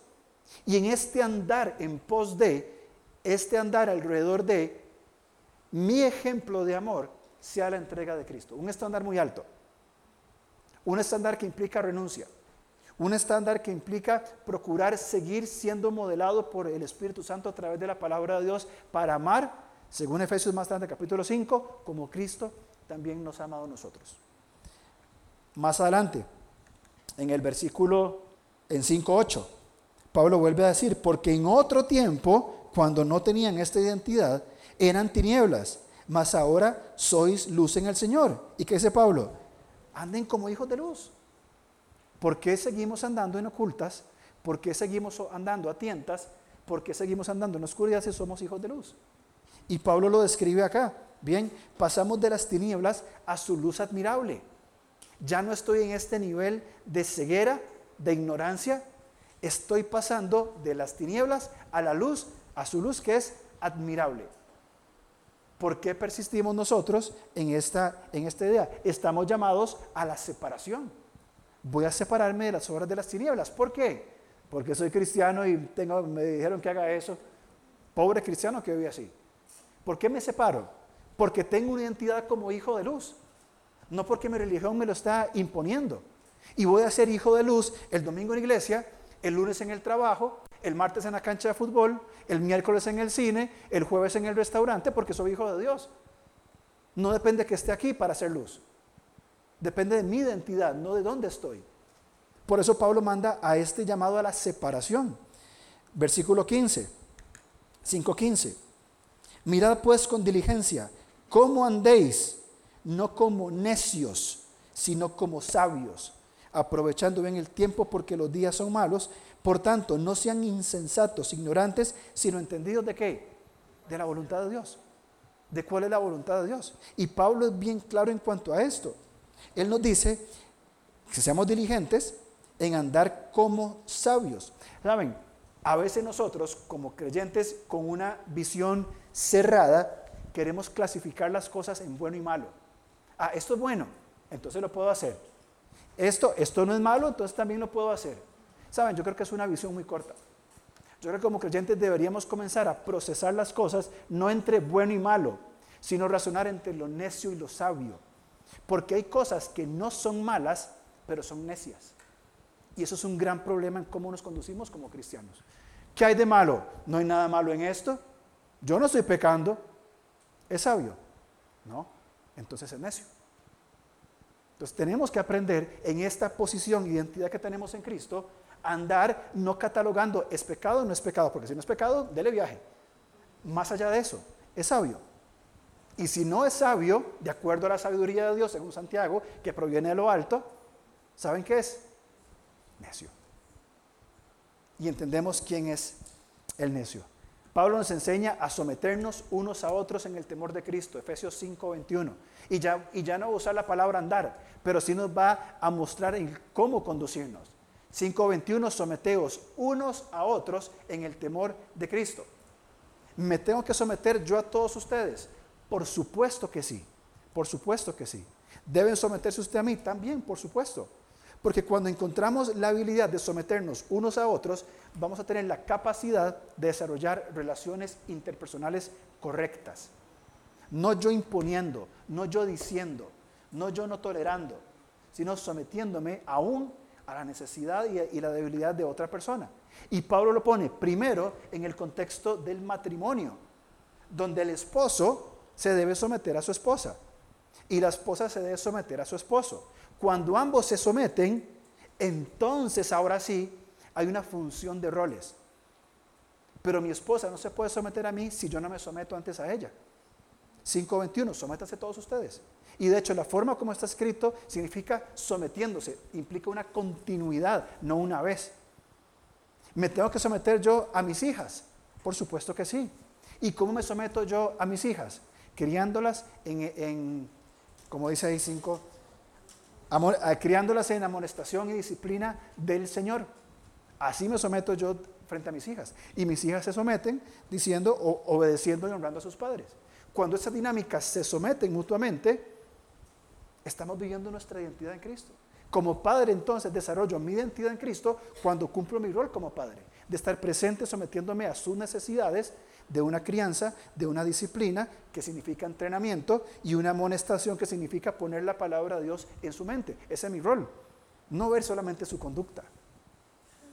A: Y en este andar en pos de, este andar alrededor de, mi ejemplo de amor sea la entrega de Cristo. Un estándar muy alto. Un estándar que implica renuncia. Un estándar que implica procurar seguir siendo modelado por el Espíritu Santo a través de la palabra de Dios para amar, según Efesios más tarde, capítulo 5, como Cristo también nos ha amado a nosotros. Más adelante, en el versículo en 5.8, Pablo vuelve a decir, porque en otro tiempo, cuando no tenían esta identidad, eran tinieblas, mas ahora sois luz en el Señor. ¿Y qué dice Pablo? Anden como hijos de luz. ¿Por qué seguimos andando en ocultas? ¿Por qué seguimos andando a tientas? ¿Por qué seguimos andando en oscuridad si somos hijos de luz? Y Pablo lo describe acá. Bien, pasamos de las tinieblas a su luz admirable. Ya no estoy en este nivel de ceguera, de ignorancia. Estoy pasando de las tinieblas a la luz a su luz que es admirable. ¿Por qué persistimos nosotros en esta, en esta idea? Estamos llamados a la separación. Voy a separarme de las obras de las tinieblas. ¿Por qué? Porque soy cristiano y tengo, me dijeron que haga eso. Pobre cristiano que vive así. ¿Por qué me separo? Porque tengo una identidad como hijo de luz. No porque mi religión me lo está imponiendo. Y voy a ser hijo de luz el domingo en iglesia, el lunes en el trabajo, el martes en la cancha de fútbol, el miércoles en el cine, el jueves en el restaurante, porque soy hijo de Dios. No depende que esté aquí para hacer luz. Depende de mi identidad, no de dónde estoy. Por eso Pablo manda a este llamado a la separación. Versículo 15, 5.15. Mirad pues con diligencia cómo andéis, no como necios, sino como sabios, aprovechando bien el tiempo porque los días son malos. Por tanto, no sean insensatos, ignorantes, sino entendidos de qué? De la voluntad de Dios. ¿De cuál es la voluntad de Dios? Y Pablo es bien claro en cuanto a esto. Él nos dice que seamos diligentes en andar como sabios. ¿Saben? A veces nosotros, como creyentes con una visión cerrada, queremos clasificar las cosas en bueno y malo. Ah, esto es bueno, entonces lo puedo hacer. Esto, esto no es malo, entonces también lo puedo hacer. Saben, yo creo que es una visión muy corta. Yo creo que como creyentes deberíamos comenzar a procesar las cosas no entre bueno y malo, sino razonar entre lo necio y lo sabio. Porque hay cosas que no son malas, pero son necias. Y eso es un gran problema en cómo nos conducimos como cristianos. ¿Qué hay de malo? No hay nada malo en esto. Yo no estoy pecando. Es sabio. No. Entonces es necio. Entonces tenemos que aprender en esta posición, identidad que tenemos en Cristo, andar no catalogando es pecado o no es pecado, porque si no es pecado, dele viaje. Más allá de eso, es sabio. Y si no es sabio, de acuerdo a la sabiduría de Dios, según Santiago, que proviene de lo alto, ¿saben qué es? Necio. Y entendemos quién es el necio. Pablo nos enseña a someternos unos a otros en el temor de Cristo, Efesios 5:21. Y ya, y ya no va a usar la palabra andar, pero sí nos va a mostrar en cómo conducirnos. 5.21, someteos unos a otros en el temor de Cristo. ¿Me tengo que someter yo a todos ustedes? Por supuesto que sí, por supuesto que sí. ¿Deben someterse usted a mí? También, por supuesto. Porque cuando encontramos la habilidad de someternos unos a otros, vamos a tener la capacidad de desarrollar relaciones interpersonales correctas. No yo imponiendo, no yo diciendo, no yo no tolerando, sino sometiéndome aún a la necesidad y, la debilidad de otra persona. Y Pablo lo pone primero en el contexto del matrimonio, donde el esposo se debe someter a su esposa y la esposa se debe someter a su esposo. Cuando ambos se someten, entonces ahora sí hay una función de roles. Pero mi esposa no se puede someter a mí si yo no me someto antes a ella. 5.21, sométanse todos ustedes. Y de hecho la forma como está escrito significa sometiéndose, implica una continuidad, no una vez. ¿Me tengo que someter yo a mis hijas? Por supuesto que sí. ¿Y cómo me someto yo a mis hijas? Criándolas en, como dice ahí 5, criándolas en amonestación y disciplina del Señor. Así me someto yo frente a mis hijas. Y mis hijas se someten diciendo, obedeciendo y honrando a sus padres. Cuando esas dinámicas se someten mutuamente, estamos viviendo nuestra identidad en Cristo. Como padre entonces desarrollo mi identidad en Cristo cuando cumplo mi rol como padre, de estar presente sometiéndome a sus necesidades de una crianza, de una disciplina que significa entrenamiento y una amonestación que significa poner la palabra de Dios en su mente. Ese es mi rol. No ver solamente su conducta.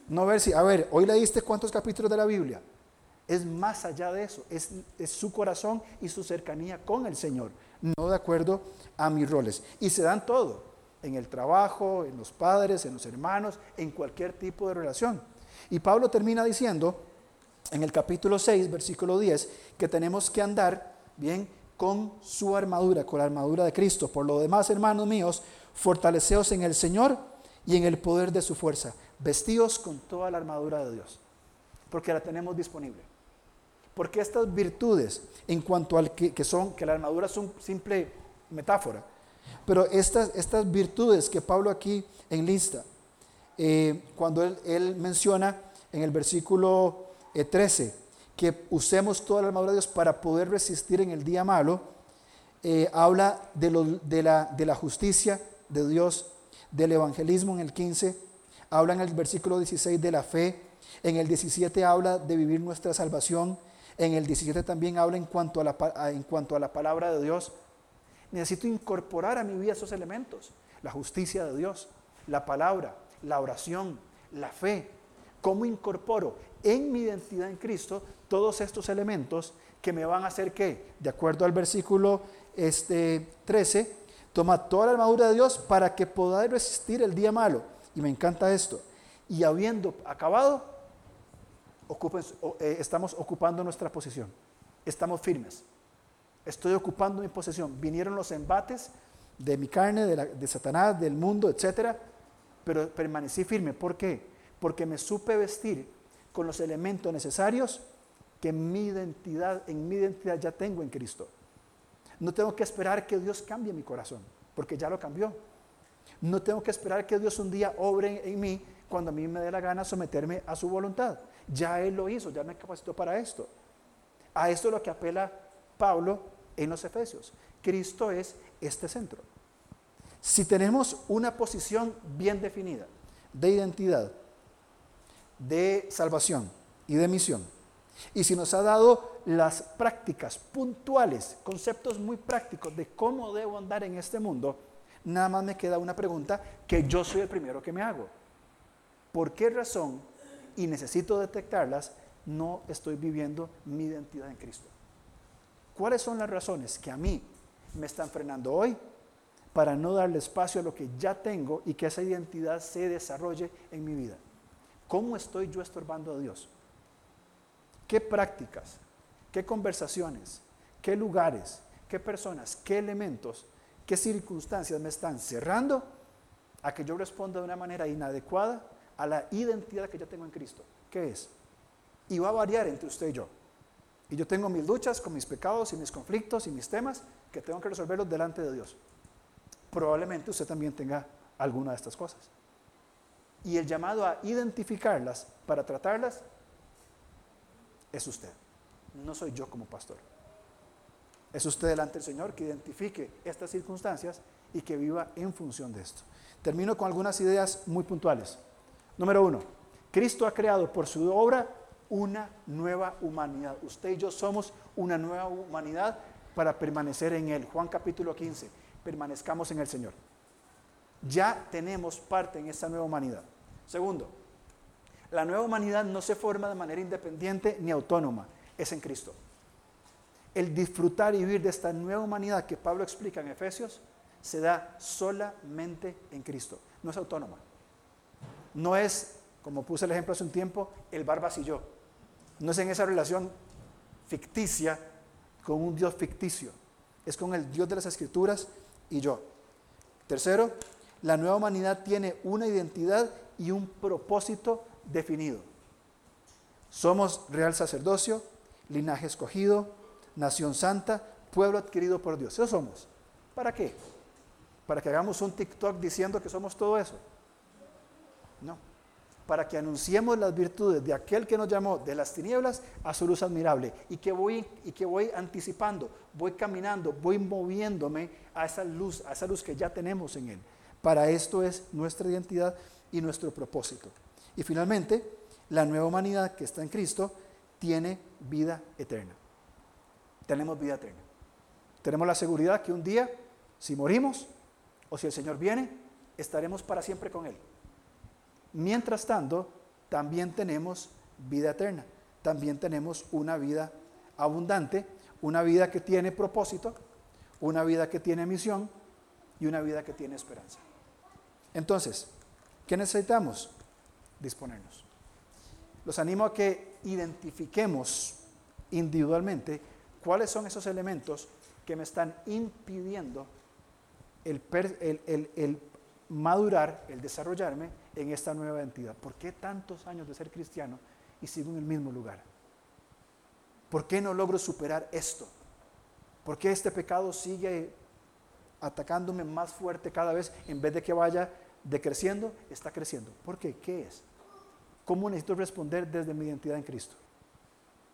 A: No ver si, a ver, hoy leíste cuántos capítulos de la Biblia. Es más allá de eso, es, es su corazón y su cercanía con el Señor no de acuerdo a mis roles. Y se dan todo, en el trabajo, en los padres, en los hermanos, en cualquier tipo de relación. Y Pablo termina diciendo en el capítulo 6, versículo 10, que tenemos que andar bien con su armadura, con la armadura de Cristo. Por lo demás, hermanos míos, fortaleceos en el Señor y en el poder de su fuerza, vestidos con toda la armadura de Dios, porque la tenemos disponible. Porque estas virtudes, en cuanto al que, son, que la armadura es un simple metáfora, pero estas, estas virtudes que Pablo aquí enlista, eh, cuando él, menciona en el versículo 13, eh, que usemos toda la armadura de Dios para poder resistir en el día malo, eh, habla de, de, la, de la justicia de Dios, del evangelismo en el 15, habla en el versículo 16 de la fe, en el 17 habla de vivir nuestra salvación, en el 17 también habla en cuanto a la, en cuanto a la palabra de Dios. Necesito incorporar a mi vida esos elementos, la justicia de Dios, la palabra, la oración, la fe. ¿Cómo incorporo en mi identidad en Cristo todos estos elementos que me van a hacer que, de acuerdo al versículo este, 13, toma toda la armadura de Dios para que podáis resistir el día malo? Y me encanta esto. Y habiendo acabado, eh, estamos ocupando nuestra posición. Estamos firmes. Estoy ocupando mi posición. Vinieron los embates de mi carne, de, de Satanás, del mundo, etc. Pero permanecí firme. ¿Por qué? Porque me supe vestir con los elementos necesarios que mi identidad, en mi identidad ya tengo en Cristo. No tengo que esperar que Dios cambie mi corazón, porque ya lo cambió. No tengo que esperar que Dios un día obre en mí cuando a mí me dé la gana someterme a su voluntad. Ya Él lo hizo, ya me capacitó para esto. A esto es lo que apela Pablo en los Efesios. Cristo es este centro. Si tenemos una posición bien definida de identidad, de salvación y de misión, y si nos ha dado las prácticas puntuales, conceptos muy prácticos de cómo debo andar en este mundo, nada más me queda una pregunta que yo soy el primero que me hago. ¿Por qué razón, y necesito detectarlas, no estoy viviendo mi identidad en Cristo? ¿Cuáles son las razones que a mí me están frenando hoy para no darle espacio a lo que ya tengo y que esa identidad se desarrolle en mi vida? ¿Cómo estoy yo estorbando a Dios? ¿Qué prácticas, qué conversaciones, qué lugares, qué personas, qué elementos, qué circunstancias me están cerrando a que yo responda de una manera inadecuada a la identidad que yo tengo en Cristo. ¿Qué es? Y va a variar entre usted y yo. Y yo tengo mis luchas con mis pecados y mis conflictos y mis temas que tengo que resolverlos delante de Dios. Probablemente usted también tenga alguna de estas cosas. Y el llamado a identificarlas para tratarlas es usted. No soy yo como pastor. Es usted delante del Señor que identifique estas circunstancias y que viva en función de esto. Termino con algunas ideas muy puntuales. Número uno, Cristo ha creado por su obra una nueva humanidad. Usted y yo somos una nueva humanidad para permanecer en Él. Juan capítulo 15, permanezcamos en el Señor. Ya tenemos parte en esta nueva humanidad. Segundo, la nueva humanidad no se forma de manera independiente ni autónoma, es en Cristo. El disfrutar y vivir de esta nueva humanidad que Pablo explica en Efesios se da solamente en Cristo, no es autónoma. No es, como puse el ejemplo hace un tiempo, el barbas y yo. No es en esa relación ficticia con un Dios ficticio. Es con el Dios de las Escrituras y yo. Tercero, la nueva humanidad tiene una identidad y un propósito definido. Somos real sacerdocio, linaje escogido, nación santa, pueblo adquirido por Dios. Eso somos. ¿Para qué? ¿Para que hagamos un TikTok diciendo que somos todo eso? No. Para que anunciemos las virtudes de aquel que nos llamó de las tinieblas a su luz admirable y que voy, y que voy anticipando, voy caminando, voy moviéndome a esa luz, a esa luz que ya tenemos en Él. Para esto es nuestra identidad y nuestro propósito. Y finalmente, la nueva humanidad que está en Cristo tiene vida eterna. Tenemos vida eterna. Tenemos la seguridad que un día, si morimos o si el Señor viene, estaremos para siempre con Él. Mientras tanto, también tenemos vida eterna, también tenemos una vida abundante, una vida que tiene propósito, una vida que tiene misión y una vida que tiene esperanza. Entonces, ¿qué necesitamos? Disponernos. Los animo a que identifiquemos individualmente cuáles son esos elementos que me están impidiendo el, madurar, el desarrollarme en esta nueva entidad. ¿Por qué tantos años de ser cristiano y sigo en el mismo lugar? ¿Por qué no logro superar esto? ¿Por qué este pecado sigue atacándome más fuerte cada vez en vez de que vaya decreciendo? Está creciendo. ¿Por qué? ¿Qué es? ¿Cómo necesito responder desde mi identidad en Cristo?